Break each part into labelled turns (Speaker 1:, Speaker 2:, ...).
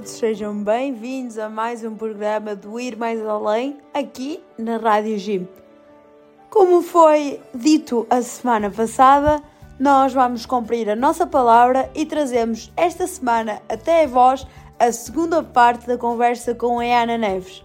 Speaker 1: Todos, sejam bem-vindos a mais um programa do Ir Mais Além, aqui na Rádio Gym. Como foi dito a semana passada, nós vamos cumprir a nossa palavra e trazemos esta semana até a vós a segunda parte da conversa com a Ana Neves.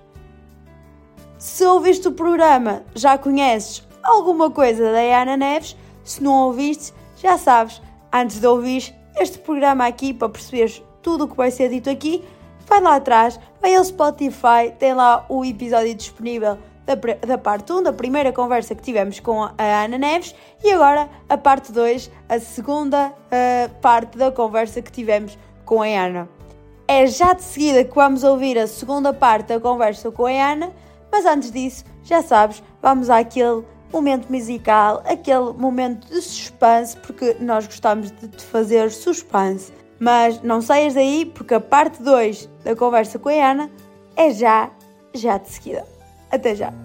Speaker 1: Se ouviste o programa, já conheces alguma coisa da Ana Neves, se não ouviste, já sabes, antes de ouvir este programa aqui para perceberes tudo o que vai ser dito aqui, vai lá atrás, vai ao Spotify, tem lá o episódio disponível da, da parte 1, da primeira conversa que tivemos com a Ana Neves, e agora a parte 2, a segunda uh, parte da conversa que tivemos com a Ana. É já de seguida que vamos ouvir a segunda parte da conversa com a Ana, mas antes disso, já sabes, vamos àquele momento musical, aquele momento de suspense, porque nós gostamos de te fazer suspense. Mas não saias daí porque a parte 2 da conversa com a Ana é já, já de seguida. Até já!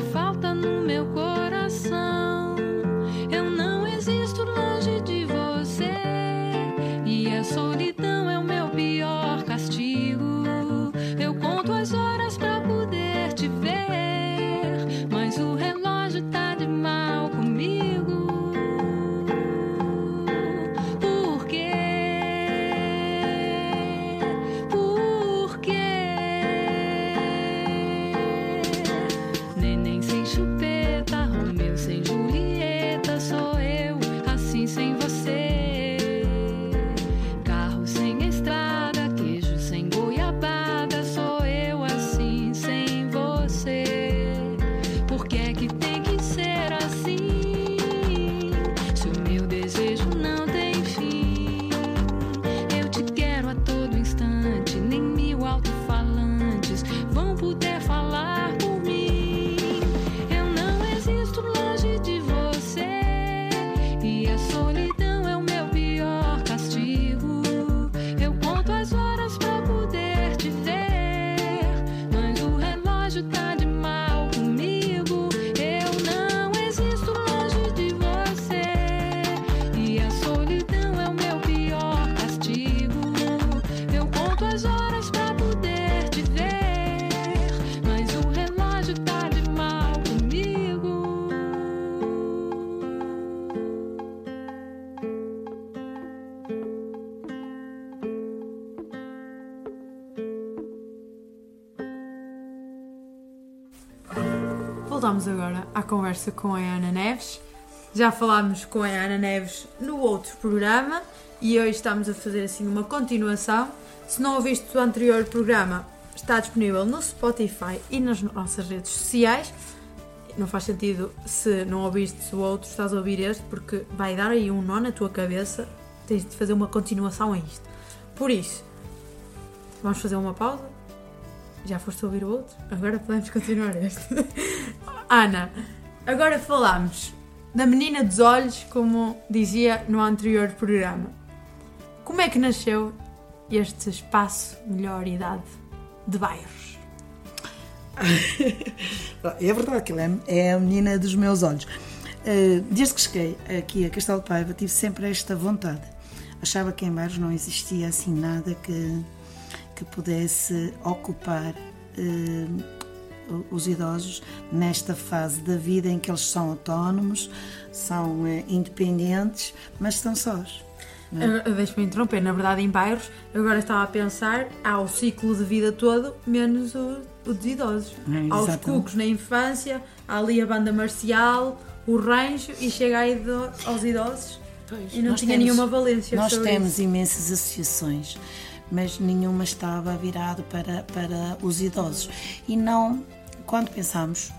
Speaker 1: voltamos agora à conversa com a Ana Neves. Já falámos com a Ana Neves no outro programa e hoje estamos a fazer assim uma continuação. Se não ouviste o anterior programa, está disponível no Spotify e nas nossas redes sociais. Não faz sentido se não ouviste o outro, estás a ouvir este, porque vai dar aí um nó na tua cabeça. Tens de fazer uma continuação a isto. Por isso, vamos fazer uma pausa já foste ouvir o outro? Agora podemos continuar este. Ana, agora falamos da menina dos olhos, como dizia no anterior programa. Como é que nasceu este espaço Melhor Idade de Bairros?
Speaker 2: é verdade que é, é a menina dos meus olhos. Eh, desde que cheguei aqui a Castelo de Paiva, tive sempre esta vontade. achava que em bairros não existia assim nada que, que pudesse ocupar uh, os idosos nesta fase da vida em que eles são autónomos, são uh, independentes, mas estão sós.
Speaker 3: É? Deixa-me interromper, na verdade, em bairros, agora estava a pensar, há o ciclo de vida todo, menos o, o dos idosos. É, há os cucos na infância, há ali a banda marcial, o rancho e chega aí aos idosos pois, e não tinha temos, nenhuma valência.
Speaker 2: Nós temos
Speaker 3: isso.
Speaker 2: imensas associações, mas nenhuma estava virado para, para os idosos. E não, quando pensamos,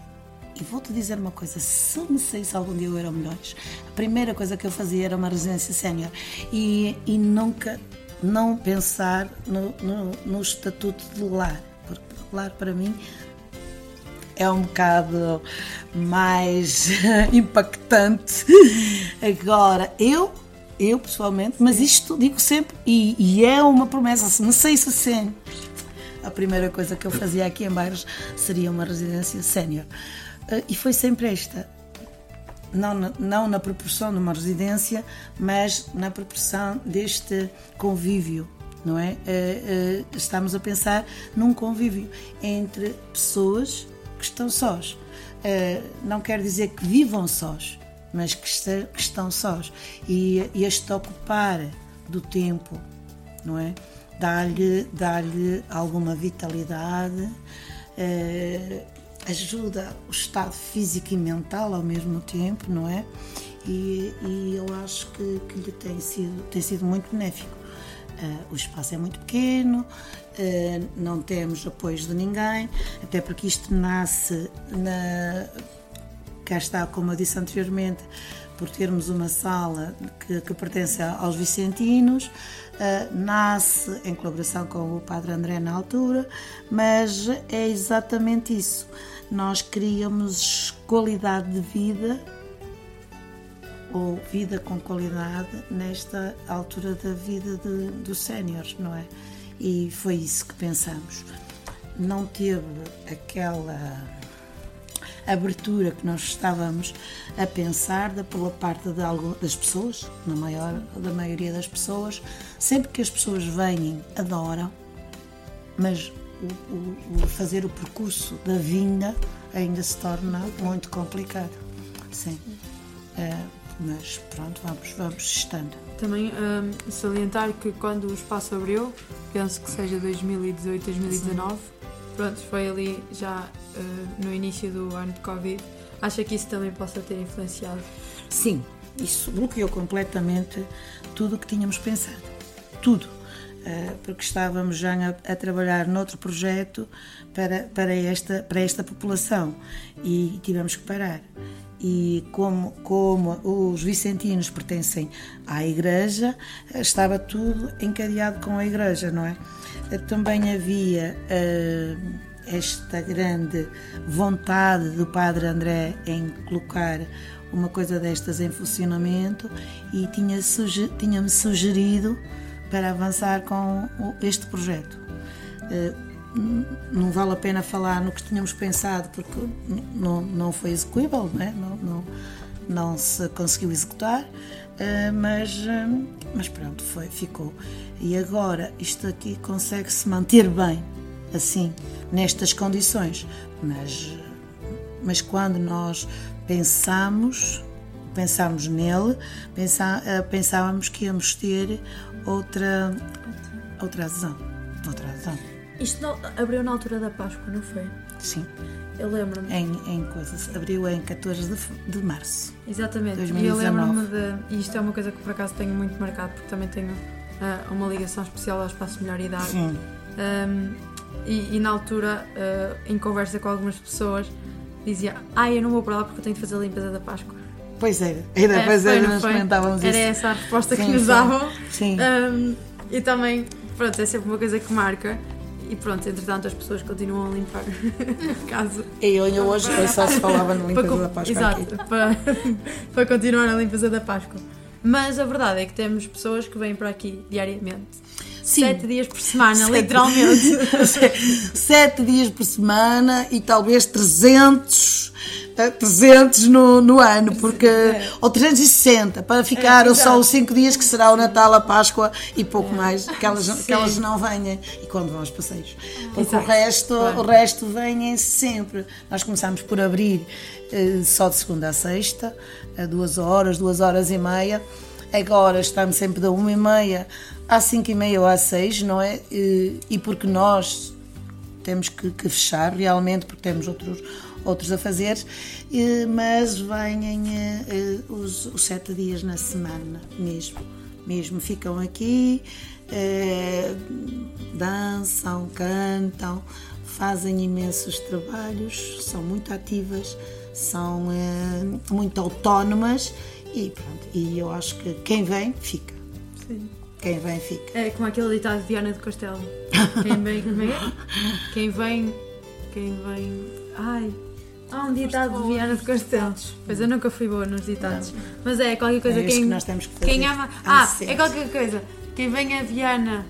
Speaker 2: e vou-te dizer uma coisa, se me saísse algum dia eu era milhões, a primeira coisa que eu fazia era uma residência sénior e, e nunca não pensar no, no, no estatuto de lar, porque lar para mim é um bocado mais impactante. Agora, eu, eu pessoalmente, mas isto digo sempre, e, e é uma promessa, se me saísse assim, a primeira coisa que eu fazia aqui em Bairros seria uma residência sénior. Eh, e foi sempre esta. Não na, não na proporção de uma residência, mas na proporção deste convívio não é? Eh, eh, estamos a pensar num convívio entre pessoas que estão sós. Não quer dizer que vivam sós, mas que, está, que estão sós. E, este ocupar do tempo, não é? Dar-lhe dar alguma vitalidade, uh, ajuda o estado físico e mental ao mesmo tempo, não é? E, e eu acho que, que lhe tem sido, tem sido muito benéfico. Uh, o espaço é muito pequeno, uh, não temos apoios de ninguém, até porque isto nasce na. Cá está, como eu disse anteriormente, por termos uma sala que, que pertence aos Vicentinos, uh, nasce em colaboração com o Padre André na altura, mas é exatamente isso. Nós queríamos qualidade de vida ou vida com qualidade nesta altura da vida de, dos séniores, não é? E foi isso que pensamos. Não teve aquela abertura que nós estávamos a pensar da, pela parte de algo, das pessoas, na maior da maioria das pessoas. Sempre que as pessoas vêm, adoram, mas o, o, o fazer o percurso da vinda ainda se torna muito complicado. Sim. Uh, mas pronto, vamos, vamos estando.
Speaker 3: Também um, salientar que quando o espaço abriu, penso que seja 2018, 2019, Sim. Pronto, foi ali já uh, no início do ano de Covid. Acha que isso também possa ter influenciado?
Speaker 2: Sim, isso bloqueou completamente tudo o que tínhamos pensado. Tudo. Uh, porque estávamos já a, a, trabalhar noutro projeto para, para, esta, para esta população e tivemos que parar e como, como os vicentinos pertencem à igreja, estava tudo encadeado com a igreja, não é? Também havia uh, esta grande vontade do Padre André em colocar uma coisa destas em funcionamento e tinha-me tinha sugerido para avançar com este projeto. Uh, não vale a pena falar no que tínhamos pensado porque não, não foi execuível, não, não, não se conseguiu executar, eh, mas, eh, mas pronto, foi, ficou. E agora isto aqui consegue-se manter bem, assim, nestas condições, mas, mas quando nós pensamos, pensamos nele, eh, pensávamos que íamos ter outra, outra adesão. Outra adesão.
Speaker 3: Isto não, abriu na altura da Páscoa, não foi?
Speaker 2: Sim.
Speaker 3: Eu lembro-me.
Speaker 2: Em, em coisas. Abriu em 14 de, de março.
Speaker 3: Exatamente. 2019. E eu lembro-me de. E isto é uma coisa que por acaso tenho muito marcado, porque também tenho uh, uma ligação especial ao espaço Melhor Idade. Sim. Um, e, e, na altura, uh, em conversa com algumas pessoas, dizia: Ah, eu não vou para lá porque eu tenho de fazer a limpeza da Páscoa.
Speaker 2: Pois era, era, é, pois era, nós comentávamos
Speaker 3: Era essa a resposta sim, que nos davam. Sim. Um, e também, pronto, é sempre uma coisa que marca. E pronto, entretanto as pessoas continuam a limpar a casa.
Speaker 2: E eu hoje só se falava na limpeza da Páscoa.
Speaker 3: Exato, para, para continuar a limpeza da Páscoa. Mas a verdade é que temos pessoas que vêm para aqui diariamente. Sim. Sete dias por semana, Sete. literalmente.
Speaker 2: Sete dias por semana e talvez 300 uh, 300 no, no ano, porque, ou 360, para ficar
Speaker 3: É,
Speaker 2: só os 5 dias que será o Natal, a Páscoa e pouco mais, que elas, que elas não venham. E quando vão aos passeios. Porque o resto,
Speaker 3: Claro.
Speaker 2: o resto vêm sempre. Nós começamos por abrir eh, só de segunda a sexta, a duas horas, duas horas e meia. Agora estamos sempre da uma e meia às cinco e meia ou às seis, não é? E, e porque nós temos que, que fechar realmente, porque temos outros, outros a fazer, eh, mas vêm eh, eh, os, os sete dias na semana mesmo. Mesmo ficam aqui, dançam, cantam, fazem imensos trabalhos, são muito ativas, são muito autónomas e pronto. E eu acho que quem vem, fica.
Speaker 3: Sim.
Speaker 2: Quem vem, fica.
Speaker 3: É como aquele ditado de Viana do Castelo. Quem vem, como é que é? Quem vem. Quem vem. Ai. Há um ditado de Viana do Castelo. Pois eu nunca fui boa nos ditados. Mas é qualquer coisa.
Speaker 2: É isso
Speaker 3: quem,
Speaker 2: que nós temos que fazer.
Speaker 3: Quem ama.
Speaker 2: Ah,
Speaker 3: Ah, é qualquer coisa. Quem vem a Viana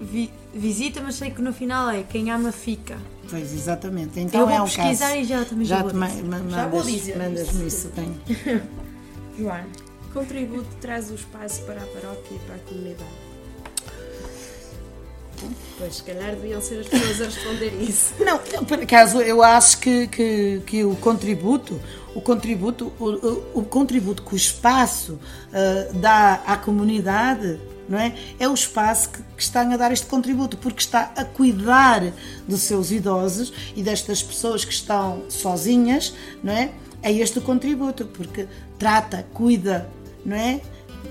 Speaker 3: vi- visita, mas sei que no final é quem ama fica.
Speaker 2: Pois, exatamente. Então
Speaker 3: Eu vou
Speaker 2: é um
Speaker 3: pesquisar
Speaker 2: caso.
Speaker 3: e já também
Speaker 2: já
Speaker 3: já vou
Speaker 2: te
Speaker 3: dizer.
Speaker 2: ma-
Speaker 4: Já vou dizer
Speaker 2: mandas-me isso. Tenho.
Speaker 4: Joana, contributo traz o espaço para a paróquia e para a comunidade. Pois, se calhar deviam ser as pessoas a responder isso.
Speaker 2: Não, por acaso eu acho que, que, que o contributo, o contributo, o, o- contributo que o espaço ah, dá à comunidade, não é? É o espaço que, que está a dar este contributo, porque está a cuidar dos seus idosos e destas pessoas que estão sozinhas, não é? É este o contributo, porque trata, cuida, não é?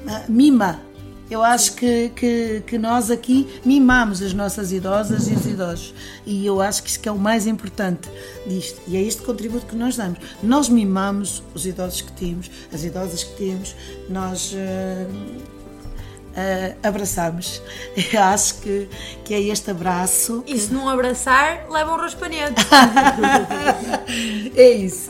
Speaker 2: Ah, Mima. Eu acho que, que, que nós aqui mimamos as nossas idosas e os idosos. E eu acho que isso que é o mais importante disto. E é este contributo que nós damos. Nós mimamos os idosos que temos, as idosas que temos, nós eh, eh, abraçamos. Eu acho que, que é este abraço.
Speaker 3: E se não abraçar, leva um raspanete.
Speaker 2: É isso.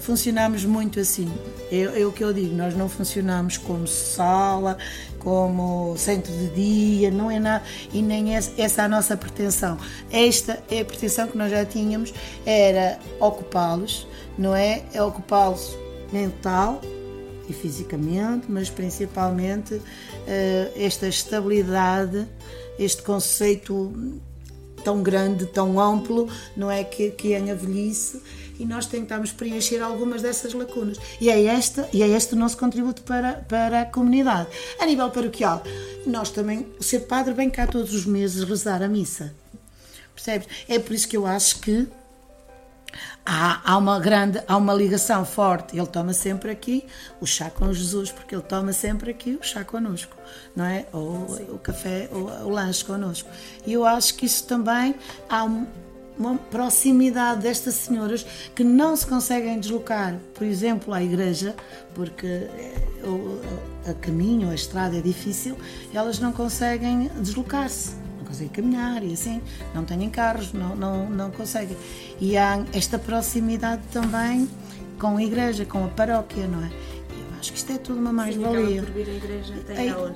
Speaker 2: Funcionamos muito assim. É, é o que eu digo, nós não funcionamos como sala, como centro de dia, não é nada, e nem essa, essa é a nossa pretensão. Esta é a pretensão que nós já tínhamos, era ocupá-los, não é? É ocupá-los mental e fisicamente, mas principalmente eh, esta estabilidade, este conceito tão grande, tão amplo, não é? Que, que é a velhice e nós tentamos preencher algumas dessas lacunas. E é, esta, e é este o nosso contributo para, para a comunidade. A nível paroquial, nós também, o ser padre vem cá todos os meses rezar a missa. Percebes? É por isso que eu acho que há, há uma grande, há uma ligação forte. Ele toma sempre aqui o chá com Jesus, porque ele toma sempre aqui o chá connosco, não é? Ou o café, ou o lanche connosco. E eu acho que isso também há um- uma proximidade destas senhoras que não se conseguem deslocar, por exemplo, à igreja, porque eh, o a caminho, a estrada é difícil, elas não conseguem deslocar-se não conseguem caminhar e assim, não têm carros, não, não, não conseguem. E há esta proximidade também com a igreja, com a paróquia, não é? Eu acho que isto é tudo uma mais-valia.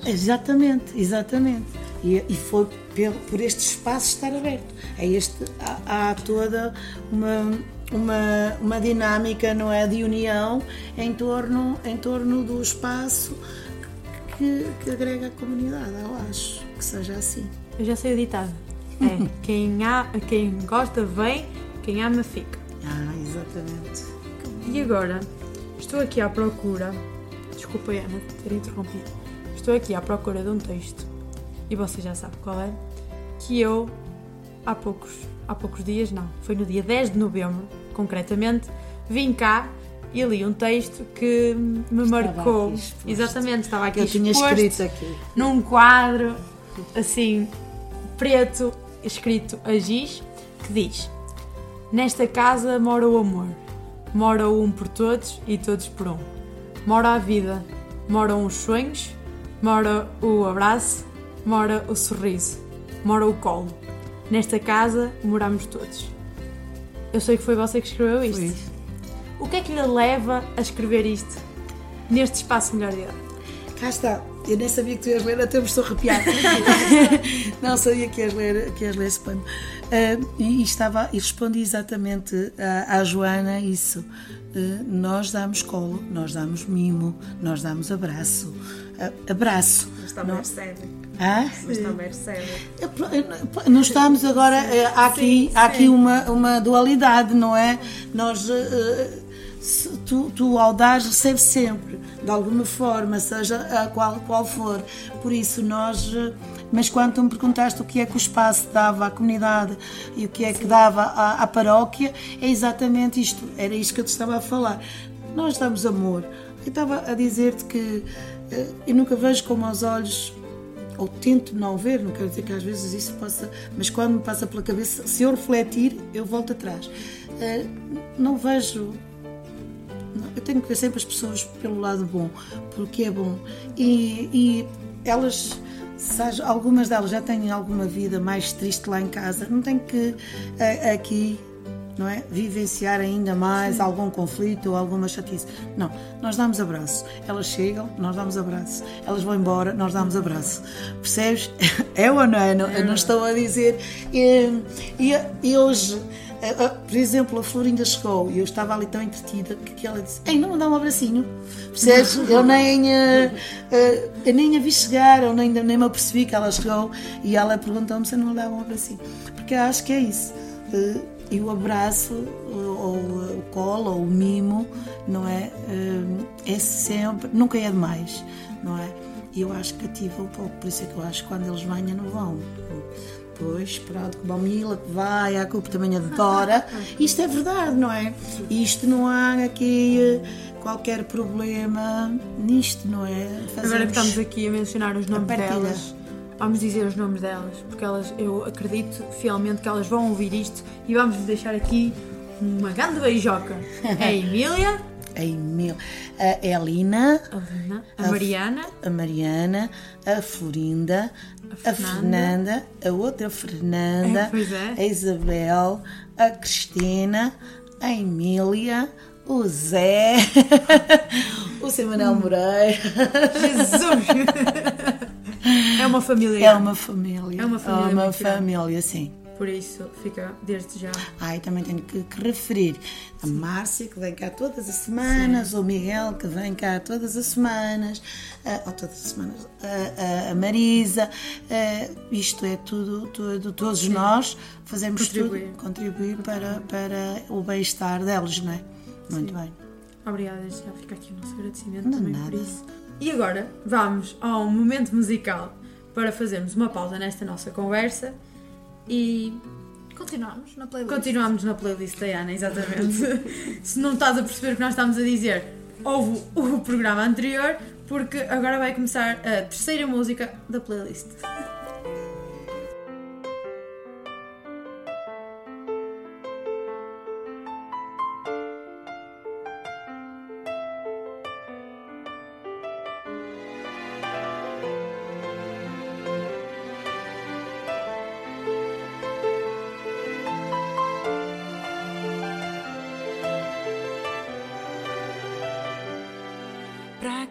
Speaker 2: exatamente, exatamente. E, e foi pelo- por este espaço estar aberto. É este, há, há toda uma, uma, uma dinâmica, não é, de união em torno, em torno do espaço que, que agrega a comunidade. Eu acho que seja assim.
Speaker 3: Eu já sei o ditado. É, quem, há, quem gosta vem, quem ama fica.
Speaker 2: Ah, exatamente.
Speaker 3: E agora, estou aqui à procura. Desculpa, Ana, ter interrompido. Estou aqui à procura de um texto. E você já sabe qual é. Que eu, há poucos, há poucos dias, não, foi no dia 10 de novembro, concretamente, vim cá e li um texto que me marcou.
Speaker 2: aqui exposto.
Speaker 3: Exatamente, estava aqui
Speaker 2: Eu tinha escrito aqui.
Speaker 3: num quadro assim preto escrito a giz que diz Nesta casa mora o amor mora o um por todos e todos por um mora a vida moram os sonhos mora o abraço mora o sorriso mora o colo nesta casa moramos todos eu sei que foi você que escreveu isto
Speaker 2: Foi.
Speaker 3: o que é que lhe leva a escrever isto neste espaço melhor de idade?
Speaker 2: Cá está. Eu nem sabia que tu ias ler, até me estou arrepiada. não sabia que ias ler, que ias ler esse pano. Ah, e, e estava, e respondi exatamente à, à Joana isso. eh, nós damos colo, nós damos mimo, nós damos abraço. A- Abraço.
Speaker 4: Mas também
Speaker 2: não-
Speaker 4: recebe.
Speaker 2: Hã?
Speaker 4: Mas também recebe.
Speaker 2: Nós estamos agora, eh, há aqui,
Speaker 4: Sim,
Speaker 2: há aqui uma, uma dualidade, não é? Nós, eh, se tu, tu ao dar, recebes sempre, de alguma forma, seja a qual, qual for. Por isso, nós. eh, Mas quando tu me perguntaste o que é que o espaço dava à comunidade e o que é que dava à, à paróquia, é exatamente isto. Era isto que eu te estava a falar. Nós damos amor. Eu estava a dizer-te que eh, eu nunca vejo com maus olhos ou tento não ver, não quero dizer que às vezes isso possa, mas quando me passa pela cabeça, se eu refletir, eu volto atrás. Eh, não vejo. Eu tenho que ver sempre as pessoas pelo lado bom, porque é bom. E, e elas, algumas delas já têm alguma vida mais triste lá em casa, não tem que eh, aqui não é? Vivenciar ainda mais algum conflito ou alguma chatice. Não, nós damos abraço. Elas chegam, nós damos abraço. Elas vão embora, nós damos abraço. Percebes? É ou não é? Não, eu não estou a dizer. E, e, e hoje, eh, eh, por exemplo, a Florinda chegou e eu estava ali tão entretida que ela disse: Ei, não me dá um abracinho. Percebes? Eu nem, eh, eu nem a vi chegar, eu nem, nem me apercebi que ela chegou e ela perguntou-me se eu não me dava um abracinho. Porque eu acho que é isso. Eh, e o abraço, ou o colo, ou o mimo, não é? Eh, É sempre, nunca é demais, não é? E eu acho que ativa um pouco, por isso é que eu acho que quando eles venham não vão. Pois, pronto, a Mila que vai, a culpa também adora. Isto é verdade, não é? Isto não há aqui eh, qualquer problema nisto, não é?
Speaker 3: Agora que estamos aqui a mencionar os nomes delas, vamos dizer os nomes delas, porque elas, eu acredito fielmente que elas vão ouvir isto e vamos lhes deixar aqui uma grande beijoca. A Emília,
Speaker 2: A Emil, a Elina,
Speaker 3: a Lina, a Mariana,
Speaker 2: a Mariana, a Florinda, a
Speaker 3: A
Speaker 2: Fernanda,
Speaker 3: Fernanda.
Speaker 2: a outra Fernanda,
Speaker 3: É, é.
Speaker 2: a Isabel, a Cristina, a Emília, o Zé, o Sr. Manuel Moreira.
Speaker 3: Jesus! é uma família.
Speaker 2: É uma família.
Speaker 3: É uma família
Speaker 2: É uma família, sim.
Speaker 3: Por isso, fica desde já.
Speaker 2: Ah, e também tenho que, que referir a Márcia, que vem cá todas as semanas, o Miguel, que vem cá todas as semanas, ah, ou todas as semanas, a, a- a Marisa, isto é tudo, tudo todos nós fazemos
Speaker 3: Contribuir.
Speaker 2: tudo, contribuir para, para o bem-estar delas, não é? Muito bem.
Speaker 3: Obrigada, já fica aqui o nosso agradecimento
Speaker 2: Não,
Speaker 3: também
Speaker 2: nada.
Speaker 3: por isso. E agora vamos ao momento musical para fazermos uma pausa nesta nossa conversa e
Speaker 4: Continuamos na playlist.
Speaker 3: continuamos na playlist da Ana, exatamente. Se não estás a perceber o que nós estamos a dizer, ouve o programa anterior, porque agora vai começar a terceira música da playlist.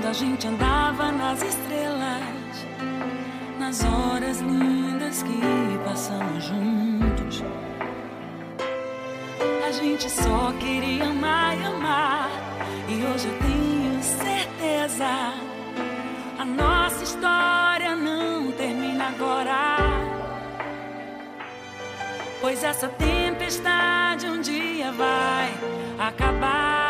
Speaker 5: Quando a gente andava nas estrelas, nas horas lindas que passamos juntos. A gente só queria amar e amar, e hoje eu tenho certeza. A nossa história não termina agora. Pois essa tempestade um dia vai acabar.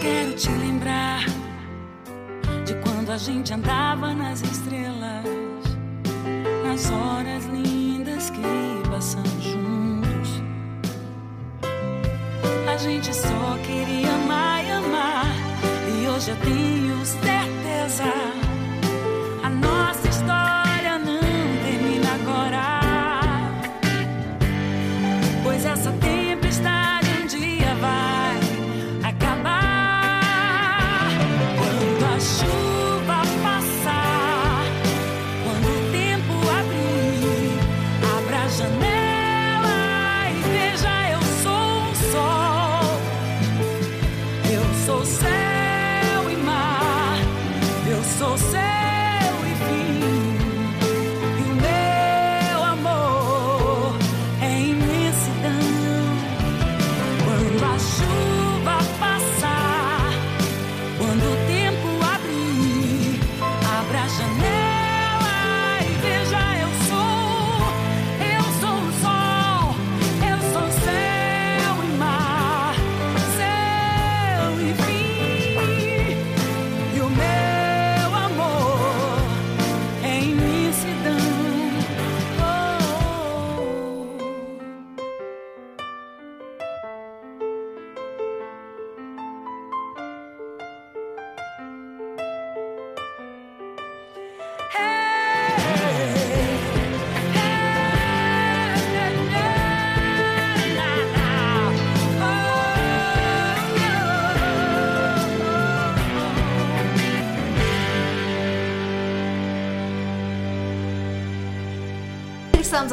Speaker 5: quero te lembrar de quando a gente andava nas estrelas, nas horas lindas que passamos juntos. A gente só queria amar e amar, e hoje eu tenho certeza.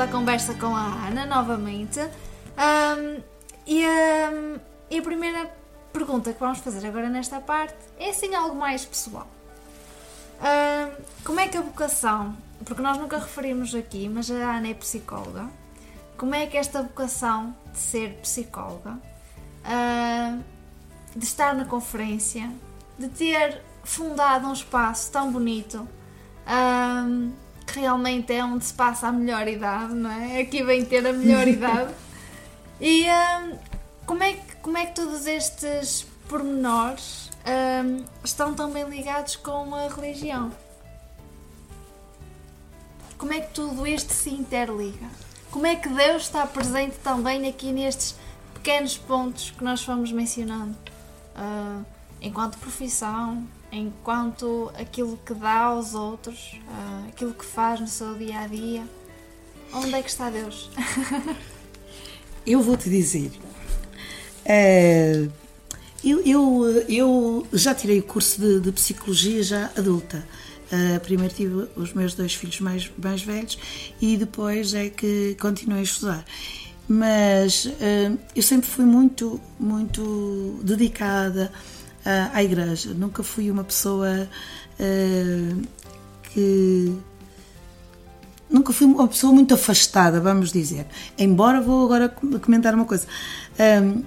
Speaker 6: À conversa com a Ana novamente. Ahm, e, ahm, e a primeira pergunta que vamos fazer agora nesta parte é assim algo mais pessoal. Como é que a vocação, porque nós nunca referimos aqui, mas a Ana é psicóloga, como é que esta vocação de ser psicóloga, ahm, de estar na conferência, de ter fundado um espaço tão bonito, que realmente é onde se passa a melhor idade, não é? Aqui vem ter a melhor idade. E ahm, como, é que, como é que todos estes pormenores ahm, estão também ligados com a religião? Como é que tudo isto se interliga? Como é que Deus está presente também aqui nestes pequenos pontos que nós fomos mencionando? Ah, enquanto profissão, enquanto aquilo que dá aos outros, ah, aquilo que faz no seu dia a dia. Onde é que está Deus?
Speaker 2: Eu vou te dizer. eh, eu, eu, eu já tirei o curso de, de psicologia já adulta. Eh, primeiro tive os meus dois filhos mais, mais velhos e depois é que continuei a estudar. Mas eh, eu sempre fui muito, muito dedicada ah, à igreja. Nunca fui uma pessoa eh, que nunca fui uma pessoa muito afastada, vamos dizer. Embora vou agora com- comentar uma coisa. Hum,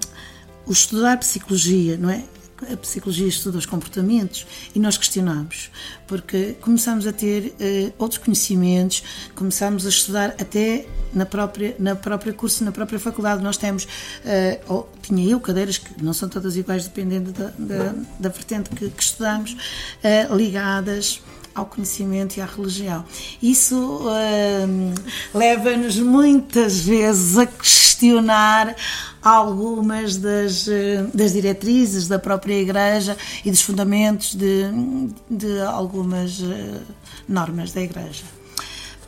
Speaker 2: o estudar psicologia, não é? A psicologia estuda os comportamentos e nós questionamos, porque começamos a ter eh, outros conhecimentos, começamos a estudar até na própria, na própria curso, na própria faculdade. Nós temos, eh, ou tinha eu cadeiras que não são todas iguais, dependendo da, da, da vertente que, que estudamos, eh, ligadas ao conhecimento e à religião. Isso hum, leva-nos muitas vezes a questionar algumas das, eh, das diretrizes da própria Igreja e dos fundamentos de, de algumas eh, normas da Igreja.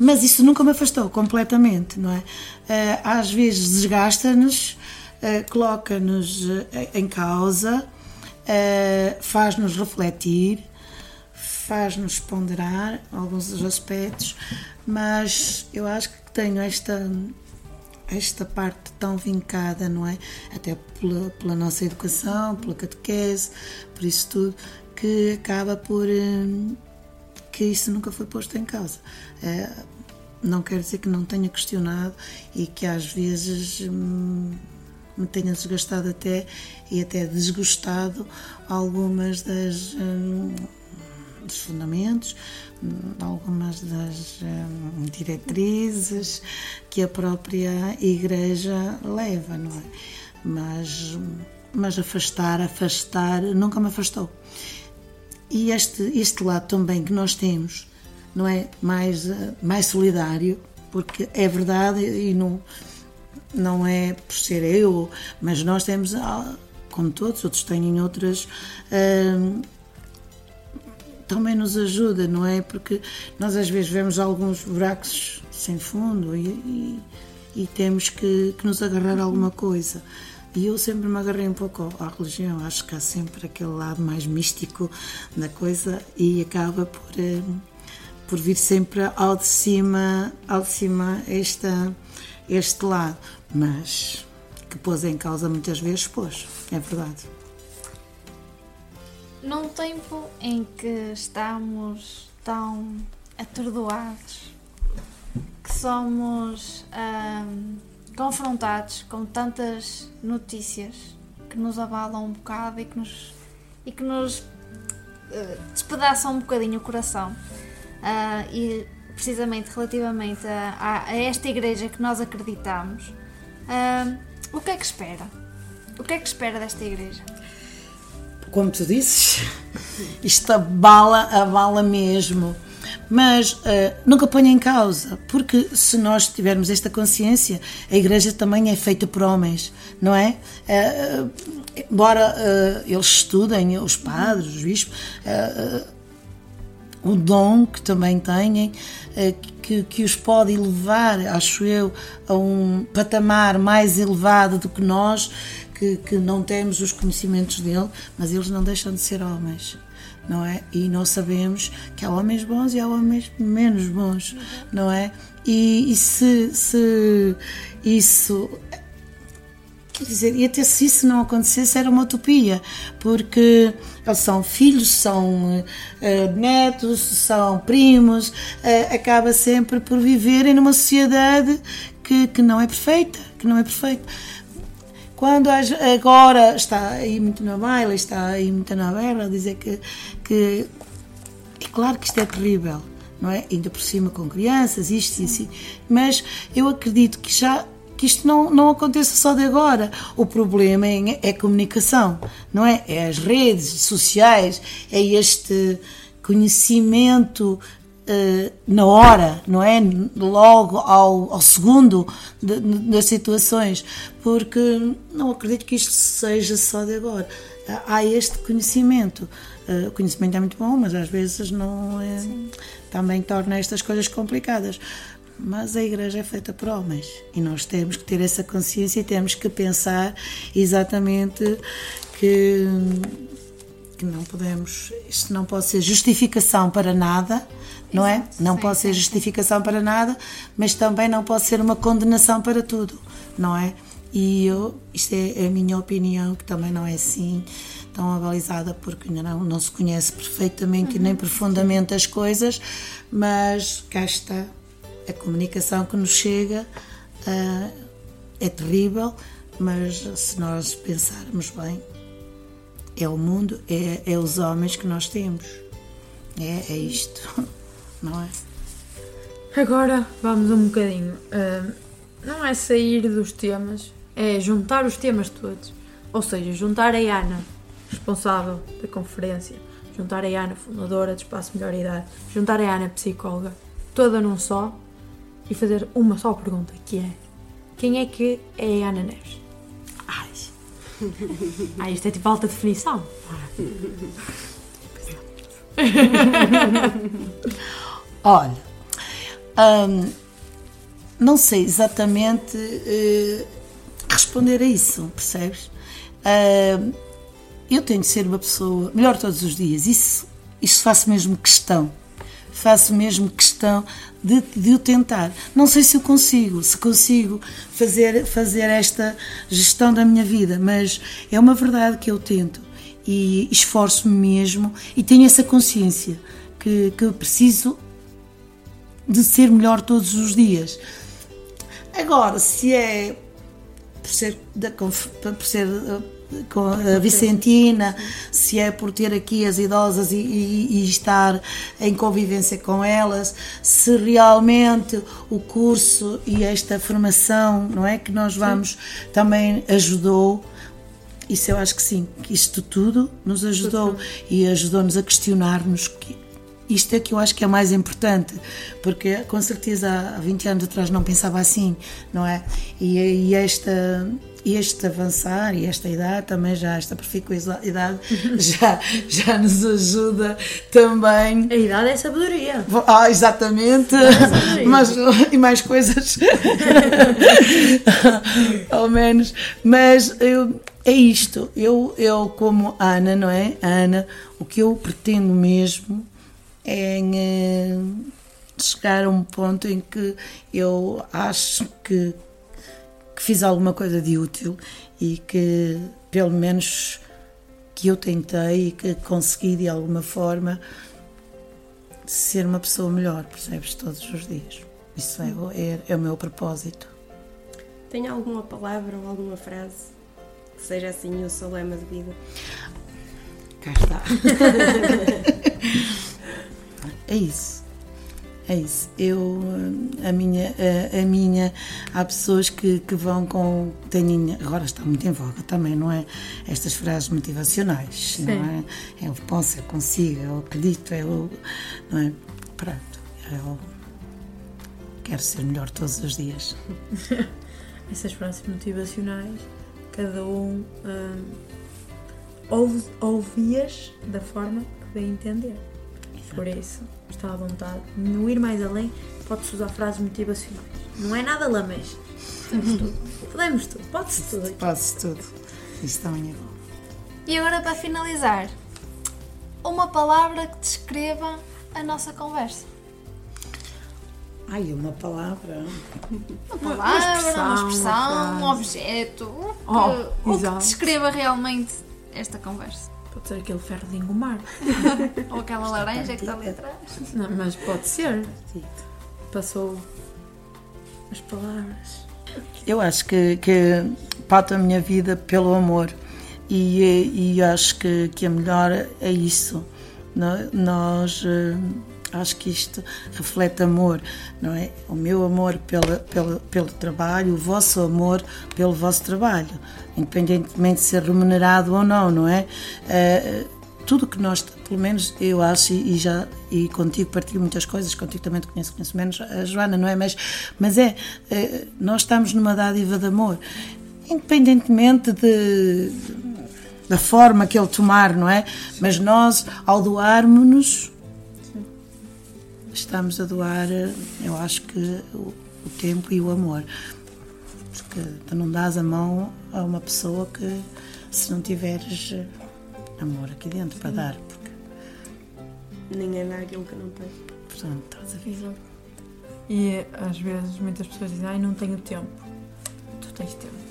Speaker 2: Mas isso nunca me afastou completamente, não é? Eh, Às vezes desgasta-nos, eh, coloca-nos eh, em causa, faz-nos refletir, faz-nos ponderar alguns dos aspectos, mas eu acho que tenho esta esta parte tão vincada, não é? Até pela, pela nossa educação, pela catequese, por isso tudo, que acaba por hum, que isso nunca foi posto em causa. Eh, não quer dizer que não tenha questionado e que às vezes hum, me tenha desgastado até e até desgostado algumas das hum, dos fundamentos, algumas das hum, diretrizes que a própria Igreja leva, não é? Mas mas afastar, afastar, nunca me afastou. E este, este lado também que nós temos, não é? Mais, mais solidário, porque é verdade e não, não é por ser eu, mas nós temos, ah, como todos, outros têm outras. Hum, também nos ajuda, não é? Porque nós às vezes vemos alguns buracos sem fundo e, e, e temos que, que, nos agarrar a alguma coisa. E eu sempre me agarrei um pouco à religião, acho que há sempre aquele lado mais místico da coisa e acaba por, eh, por vir sempre ao de cima, ao de cima esta, este lado. Mas que pôs em causa muitas vezes, pôs, é verdade.
Speaker 6: Num tempo em que estamos tão atordoados, que somos hum, confrontados com tantas notícias que nos abalam um bocado e que nos, e que nos uh, despedaçam um bocadinho o coração. Uh, e precisamente relativamente a, a, esta igreja que nós acreditamos, uh, o que é que espera? O que é que espera desta igreja?
Speaker 2: Como tu disses, isto abala, abala mesmo mas uh, nunca ponha em causa, porque se nós tivermos esta consciência, a Igreja também é feita por homens, não é? Uh, embora uh, eles estudem, os padres, os bispos, o dom que também têm, que, que os pode elevar, acho eu, a um patamar mais elevado do que nós, que, que não temos os conhecimentos dele, mas eles não deixam de ser homens não é? E nós sabemos que há homens bons e há homens menos bons, não é? E, e se, se isso quer dizer, e até se isso não acontecesse era uma utopia, porque eles são filhos, são uh, netos, são primos, uh, acaba sempre por viverem numa sociedade que, que não é perfeita, que não é perfeita. Quando agora está aí muito na baila, está aí muito na berra, dizer que, que é claro que isto é terrível, não é? Ainda por cima com crianças, isto e assim. Mas eu acredito que já que isto não, não aconteça só de agora. O problema é, é comunicação, não é? É as redes sociais, é este conhecimento uh, na hora, não é? Logo ao, ao segundo das situações, porque não acredito que isto seja só de agora. Há este conhecimento. Uh, o conhecimento é muito bom, mas às vezes não é, também torna estas coisas complicadas. Mas a igreja é feita por homens e nós temos que ter essa consciência e temos que pensar exatamente que, que não podemos, isto não pode ser justificação para nada, não é? Não sim, pode ser justificação para nada, mas também não pode ser uma condenação para tudo, não é? E eu, isto é, é a minha opinião, que também não é assim tão avalizada, porque ainda não, não se conhece perfeitamente uhum. nem profundamente as coisas, mas cá está a comunicação que nos chega uh, é terrível, mas se nós pensarmos bem, é o mundo, é, é os homens que nós temos. É, é isto. não é?
Speaker 3: Agora vamos um bocadinho. Uh, não é sair dos temas, é juntar os temas todos. Ou seja, juntar a Ana, responsável da conferência, juntar a Ana, fundadora do Espaço Melhor Idade, juntar a Ana, psicóloga, toda num só e fazer uma só pergunta, que é quem é que é a Ana Neves? Ai isto é tipo alta definição.
Speaker 2: Olha, hum, não sei exatamente uh, responder a isso, percebes? Uh, eu tenho de ser uma pessoa melhor todos os dias, isso, isso faço mesmo questão. Faço mesmo questão de, de o tentar. Não sei se eu consigo, se consigo fazer, fazer esta gestão da minha vida, mas é uma verdade que eu tento e esforço-me mesmo e tenho essa consciência que, que preciso de ser melhor todos os dias. Agora, se é por ser, da, por ser com a Vicentina, se é por ter aqui as idosas e, e, e, estar em convivência com elas, se realmente o curso e esta formação, não é, que nós vamos Sim. também ajudou isso eu acho que sim, que isto tudo nos ajudou e ajudou-nos a questionar-nos que isto é que eu acho que é mais importante, porque com certeza há 20 anos atrás não pensava assim, não é? E, e esta este avançar e esta idade também já, esta idade já, já nos ajuda também.
Speaker 3: A idade é sabedoria.
Speaker 2: Ah, exatamente. É Mas, e mais coisas. Ao menos. Mas eu, é isto. Eu, eu, como Ana, não é? Ana, o que eu pretendo mesmo é eh, chegar a um ponto em que eu acho que que fiz alguma coisa de útil e que, pelo menos, que eu tentei e que consegui de alguma forma ser uma pessoa melhor, percebes? Todos os dias. Isso é, é, é o meu propósito.
Speaker 4: Tem alguma palavra ou alguma frase que seja assim o seu lema de vida?
Speaker 2: Cá está. é isso. É isso. Eu, a minha, a, a minha, há pessoas que, que vão com. Têm, agora está muito em voga também, não é? Estas frases motivacionais, Sim. não é? É o posso, eu consigo, eu acredito, eu. Não é? Pronto. Eu quero ser melhor todos os dias.
Speaker 3: Essas frases motivacionais, cada um. Hum, ouve, ouve-as da forma que bem entender. Por isso está à vontade. No ir mais além, pode-se usar frases motivacionais. Não é nada lamés. Podemos tudo. Podemos tudo. Pode-se tudo.
Speaker 2: Pode-se tudo. Isso também é bom.
Speaker 6: E agora, para finalizar, uma palavra que descreva a nossa conversa.
Speaker 2: Ai, uma palavra.
Speaker 6: Uma palavra, uma expressão, uma expressão um objeto. Que, oh, que descreva realmente esta conversa.
Speaker 3: Pode ser aquele ferro de engomar.
Speaker 6: Ou aquela laranja que está ali atrás.
Speaker 3: Não, mas pode ser. Passou as palavras.
Speaker 2: Eu acho que, que pauta a minha vida pelo amor. E, e acho que, que a melhor é isso. Nós eh, acho que isto reflete amor, não é? O meu amor pela, pela, pelo trabalho, o vosso amor pelo vosso trabalho, independentemente de ser remunerado ou não, não é? Uh, tudo que nós, pelo menos eu acho, e já e contigo partilho muitas coisas, contigo também te conheço, conheço menos a Joana, não é? Mas, mas é, é nós estamos numa dádiva de amor, independentemente de, da forma que ele tomar, não é? Mas nós, ao doarmos-nos, estamos a doar, eu acho que o, o tempo e o amor. Porque tu não dás a mão a uma pessoa que se não tiveres amor aqui dentro para dar. Porque...
Speaker 4: Ninguém dá aquilo que não tem.
Speaker 2: Portanto, estás a ver.
Speaker 3: E às vezes muitas pessoas dizem, ai, não tenho tempo. Tu tens tempo.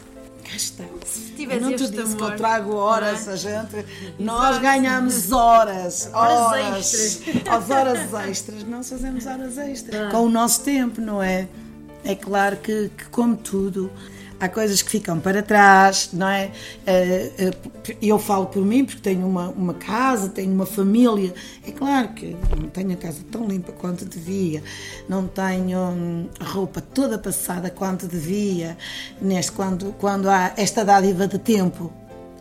Speaker 2: Está.
Speaker 6: Se tivesse
Speaker 2: não
Speaker 6: te
Speaker 2: disse
Speaker 6: amor,
Speaker 2: que eu trago horas,
Speaker 6: é?
Speaker 2: a gente. Nós ganhamos horas.
Speaker 6: Horas
Speaker 2: horas
Speaker 6: extras.
Speaker 2: As horas extras. Nós fazemos horas extras. Com o nosso tempo, não é? É claro que, que como tudo, há coisas que ficam para trás, não é? Eh, eh, eu falo por mim, porque tenho uma, uma casa, tenho uma família. É claro que não tenho a casa tão limpa quanto devia, não tenho hum, roupa toda passada quanto devia, neste, quando, quando há esta dádiva de tempo.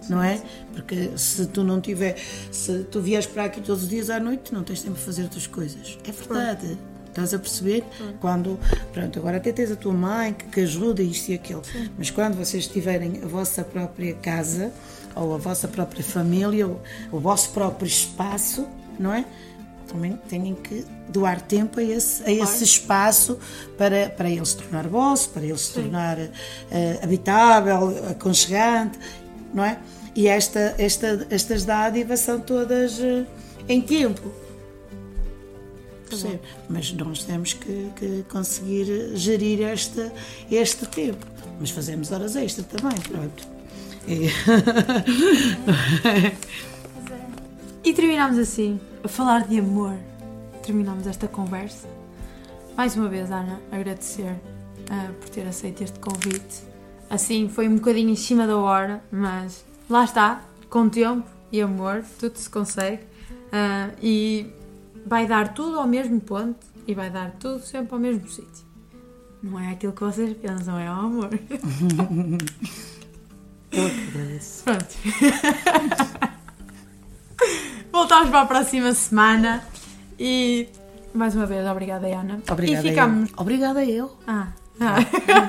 Speaker 2: Não é? Porque se tu não tiver, se tu vieres para aqui todos os dias à noite, não tens tempo para fazer outras coisas. É verdade. Estás a perceber? Quando, pronto, agora até tens a tua mãe que, que ajuda isto e aquilo, Sim. mas quando vocês tiverem a vossa própria casa, ou a vossa própria família, ou o vosso próprio espaço, não é? Também têm que doar tempo a esse, a esse espaço para, para ele se tornar vosso, para ele se Sim. tornar uh, habitável, aconchegante, não é? E esta, esta, estas dádivas são todas uh, em tempo percebe? Mas nós temos que, que, conseguir gerir este, este tempo. Mas fazemos horas extra também, pronto. E,
Speaker 3: e terminamos assim, a falar de amor. Terminamos esta conversa. Mais uma vez, Ana, agradecer uh, por ter aceito este convite. Assim, foi um bocadinho em cima da hora, mas lá está, com tempo e amor, tudo se consegue. Uh, e vai dar tudo ao mesmo ponto e vai dar tudo sempre ao mesmo sítio. Não é aquilo que vocês pensam, é o amor. Pronto. Voltamos para a próxima semana e mais uma vez, obrigada, Ana.
Speaker 2: Obrigada
Speaker 3: E ficamos.
Speaker 2: eu. Obrigada eu.
Speaker 3: Ah. ah.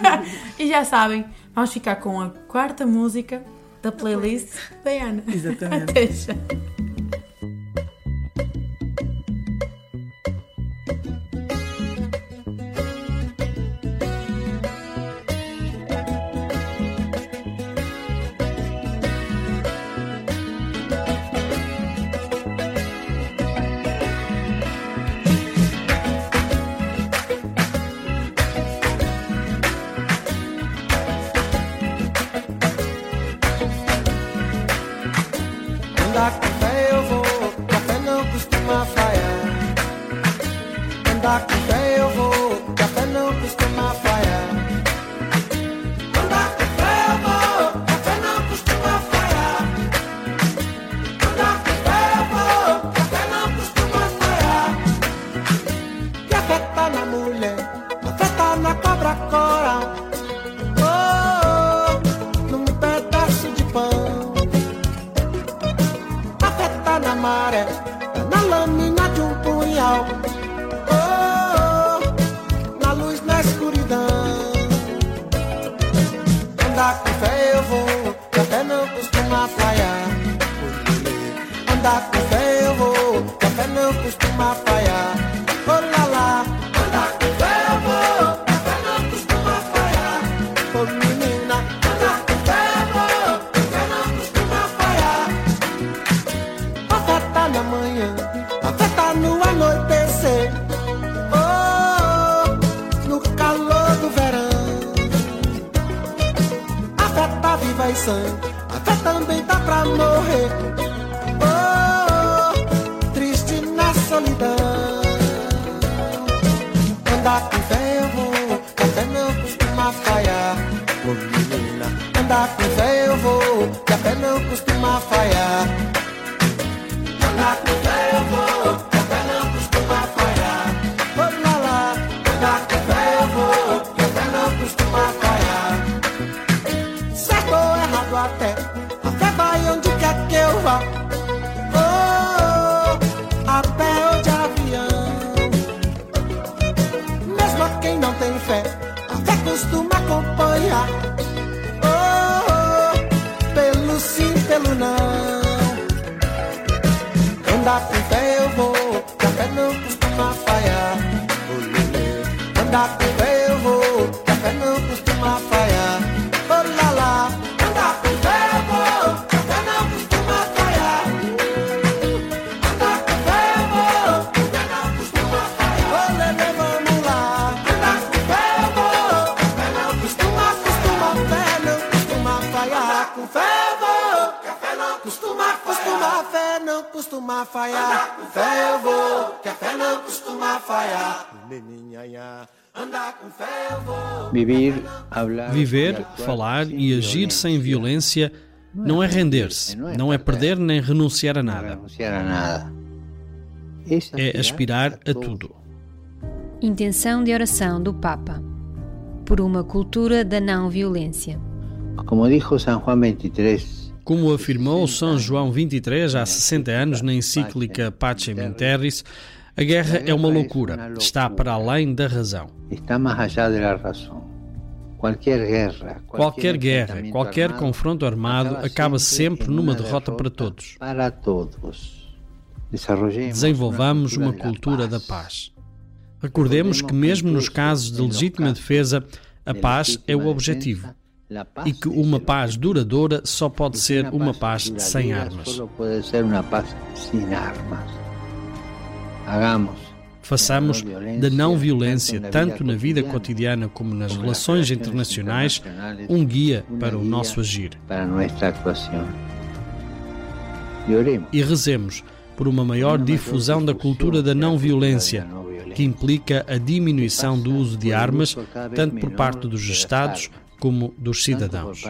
Speaker 3: e já sabem, vamos ficar com a quarta música da playlist da Ana.
Speaker 2: Exatamente.
Speaker 3: Até já.
Speaker 7: Na cobra cora. Andar com fé eu vou, que a fé não costuma falhar. Lelê. Andar com
Speaker 8: Viver, falar e agir sem violência não é render-se, não é perder nem renunciar a
Speaker 9: no
Speaker 8: nada. É aspirar a tudo.
Speaker 10: Intenção de oração do Papa. Por uma cultura da não violência.
Speaker 9: Como dijo San Juan 23,
Speaker 8: Como afirmou São João 23 há 60 anos na encíclica Pacem in Terris, a guerra é uma loucura, está para além da razão.
Speaker 9: Cualquier guerra,
Speaker 8: Qualquer guerra, qualquer confronto armado acaba sempre numa derrota para todos.
Speaker 9: Para todos. Desarrollemos
Speaker 8: Desenvolvamos uma cultura da paz. Recordemos que, mesmo nos casos de legítima defesa, a paz é o objetivo. E que uma paz duradoura só pode ser uma paz sem armas. Façamos da não violência, tanto na vida cotidiana como nas relações internacionais, um guia para o nosso agir. E rezemos por uma maior difusão da cultura da não violência, que implica a diminuição do uso de armas, tanto por parte dos Estados como dos cidadãos.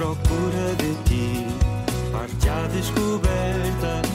Speaker 11: procura de ti, parte
Speaker 1: a descoberta.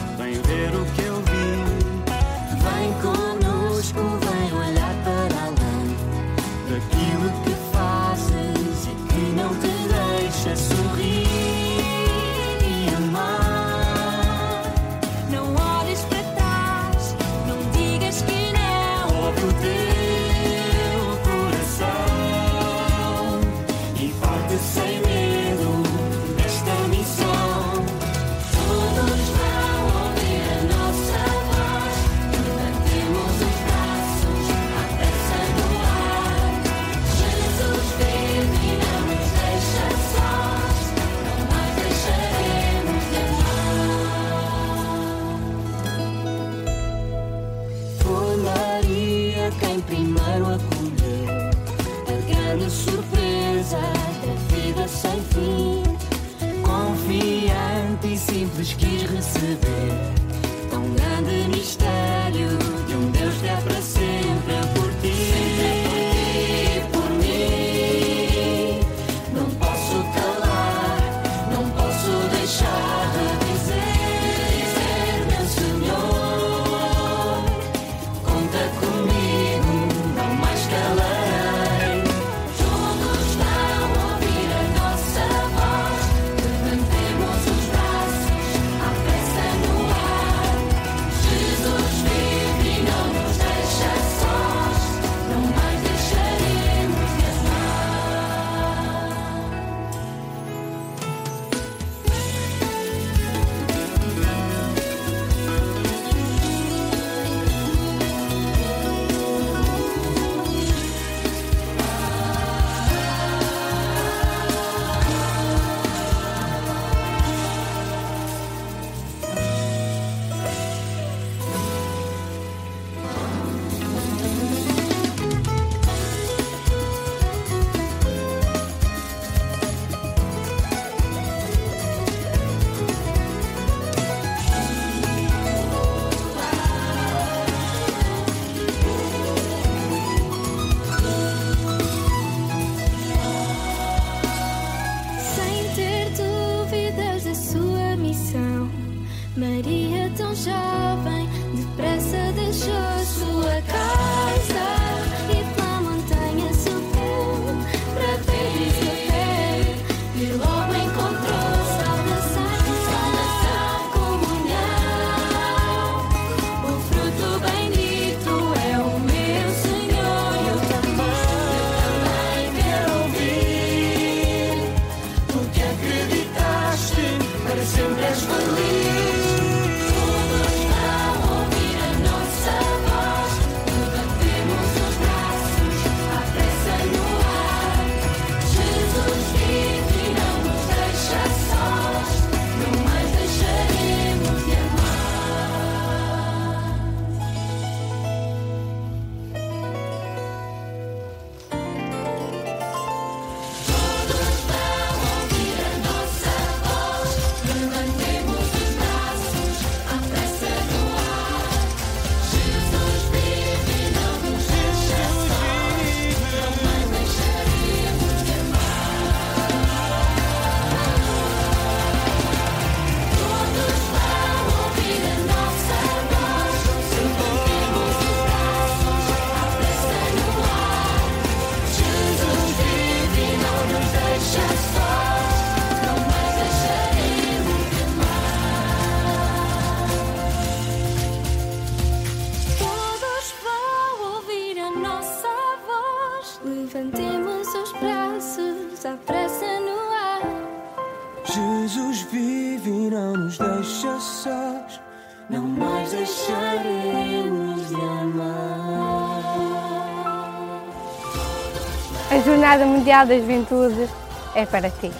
Speaker 1: Mundial da
Speaker 11: Juventude é para ti.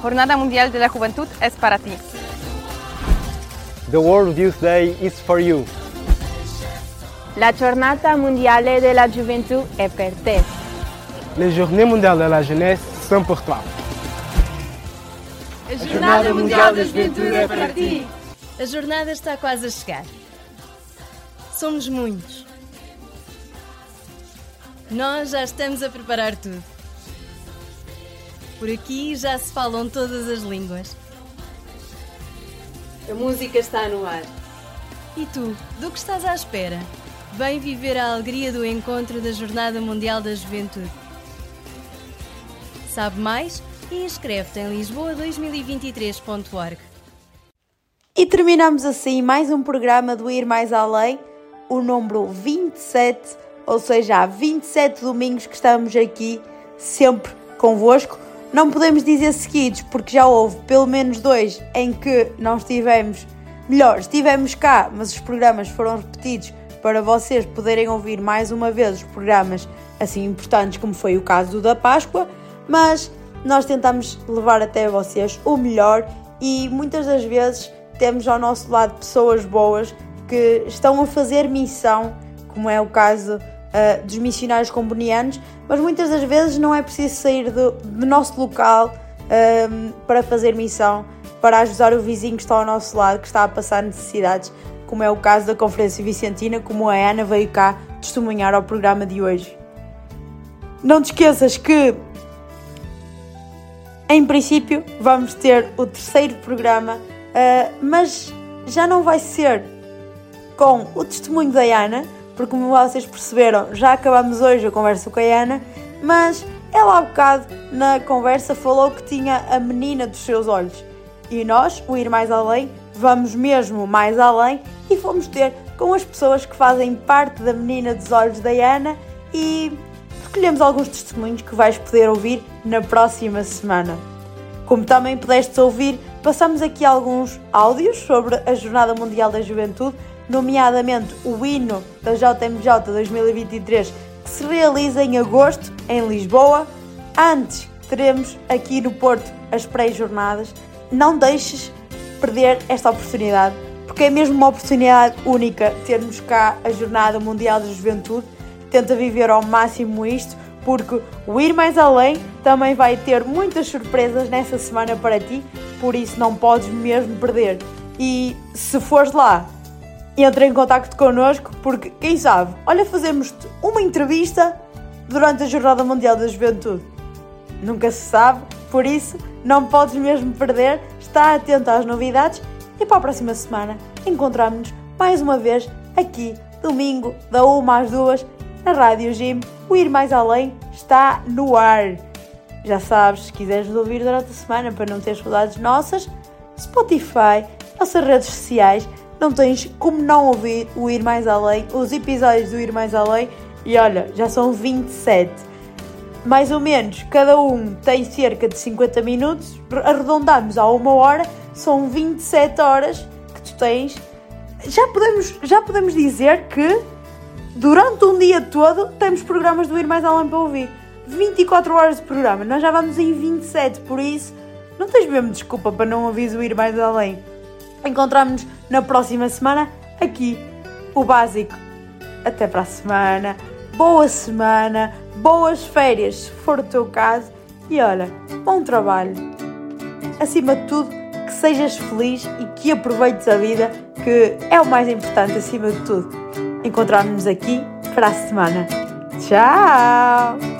Speaker 12: Jornada Mundial da Juventude é para ti.
Speaker 13: The World Youth Day is for you.
Speaker 12: La Jornada Mundial de la Juventud é para ti.
Speaker 13: Les Journées Mondiales de la Jeunesse sont pour toi.
Speaker 14: A Jornada Mundial da Juventude é, é para ti.
Speaker 15: A jornada está quase a chegar. Somos muitos. Nós já estamos a preparar tudo. Por aqui já se falam todas as línguas.
Speaker 16: A música está no ar.
Speaker 15: E tu, do que estás à espera? Vem viver a alegria do encontro da Jornada Mundial da Juventude. Sabe mais? E inscreve-te em lisboa2023.org.
Speaker 17: E terminamos assim mais um programa do Ir Mais Além, o número 27, ou seja, há 27 domingos que estamos aqui, sempre convosco. Não podemos dizer seguidos, porque já houve pelo menos dois em que não estivemos, melhor, estivemos cá, mas os programas foram repetidos para vocês poderem ouvir mais uma vez os programas assim importantes, como foi o caso da Páscoa, mas nós tentamos levar até vocês o melhor e muitas das vezes temos ao nosso lado pessoas boas que estão a fazer missão, como é o caso uh, dos missionários combonianos, mas muitas das vezes não é preciso sair do, do nosso local um, para fazer missão, para ajudar o vizinho que está ao nosso lado, que está a passar necessidades, como é o caso da Conferência Vicentina, como a Ana veio cá testemunhar ao programa de hoje. Não te esqueças que, em princípio, vamos ter o terceiro programa, uh, mas já não vai ser com o testemunho da Ana, porque como vocês perceberam, já acabamos hoje a conversa com a Ana, mas ela há bocado na conversa falou que tinha a menina dos seus olhos. E nós, o Ir Mais Além, vamos mesmo mais além e fomos ter com as pessoas que fazem parte da menina dos olhos da Ana e recolhemos alguns testemunhos que vais poder ouvir na próxima semana. Como também pudeste ouvir, passamos aqui alguns áudios sobre a Jornada Mundial da Juventude, nomeadamente o hino da JMJ 2023, que se realiza em agosto em Lisboa. Antes, teremos aqui no Porto as pré-jornadas. Não deixes perder esta oportunidade, porque é mesmo uma oportunidade única termos cá a Jornada Mundial da Juventude. Tenta viver ao máximo isto, porque o Ir Mais Além também vai ter muitas surpresas nessa semana para ti, por isso não podes mesmo perder. E se fores lá, entra em contato connosco, porque quem sabe, olha, fazemos uma entrevista durante a Jornada Mundial da Juventude. Nunca se sabe, por isso não podes mesmo perder, está atento às novidades e para a próxima semana encontramos-nos mais uma vez aqui, domingo, da 1 às 2, na Rádio Gym. O Ir Mais Além está no ar. Já sabes, se quiseres nos ouvir durante a semana para não ter saudades nossas, Spotify, nossas redes sociais, não tens como não ouvir o Ir Mais Além, os episódios do Ir Mais Além. E olha, já são 27 mais ou menos, cada um tem cerca de 50 minutos, arredondamos a uma hora, são 27 horas que tu tens. Já podemos, já podemos dizer que durante um dia todo temos programas do Ir Mais Além para ouvir. 24 horas de programa, nós já vamos em 27, por isso não tens mesmo desculpa para não ouvir o Ir Mais Além. Encontramos-nos na próxima semana aqui, o básico. Até para a semana, boa semana, boas férias, se for o teu caso, e olha, bom trabalho. Acima de tudo, que sejas feliz e que aproveites a vida, que é o mais importante acima de tudo. Encontramos-nos aqui para a semana. Tchau!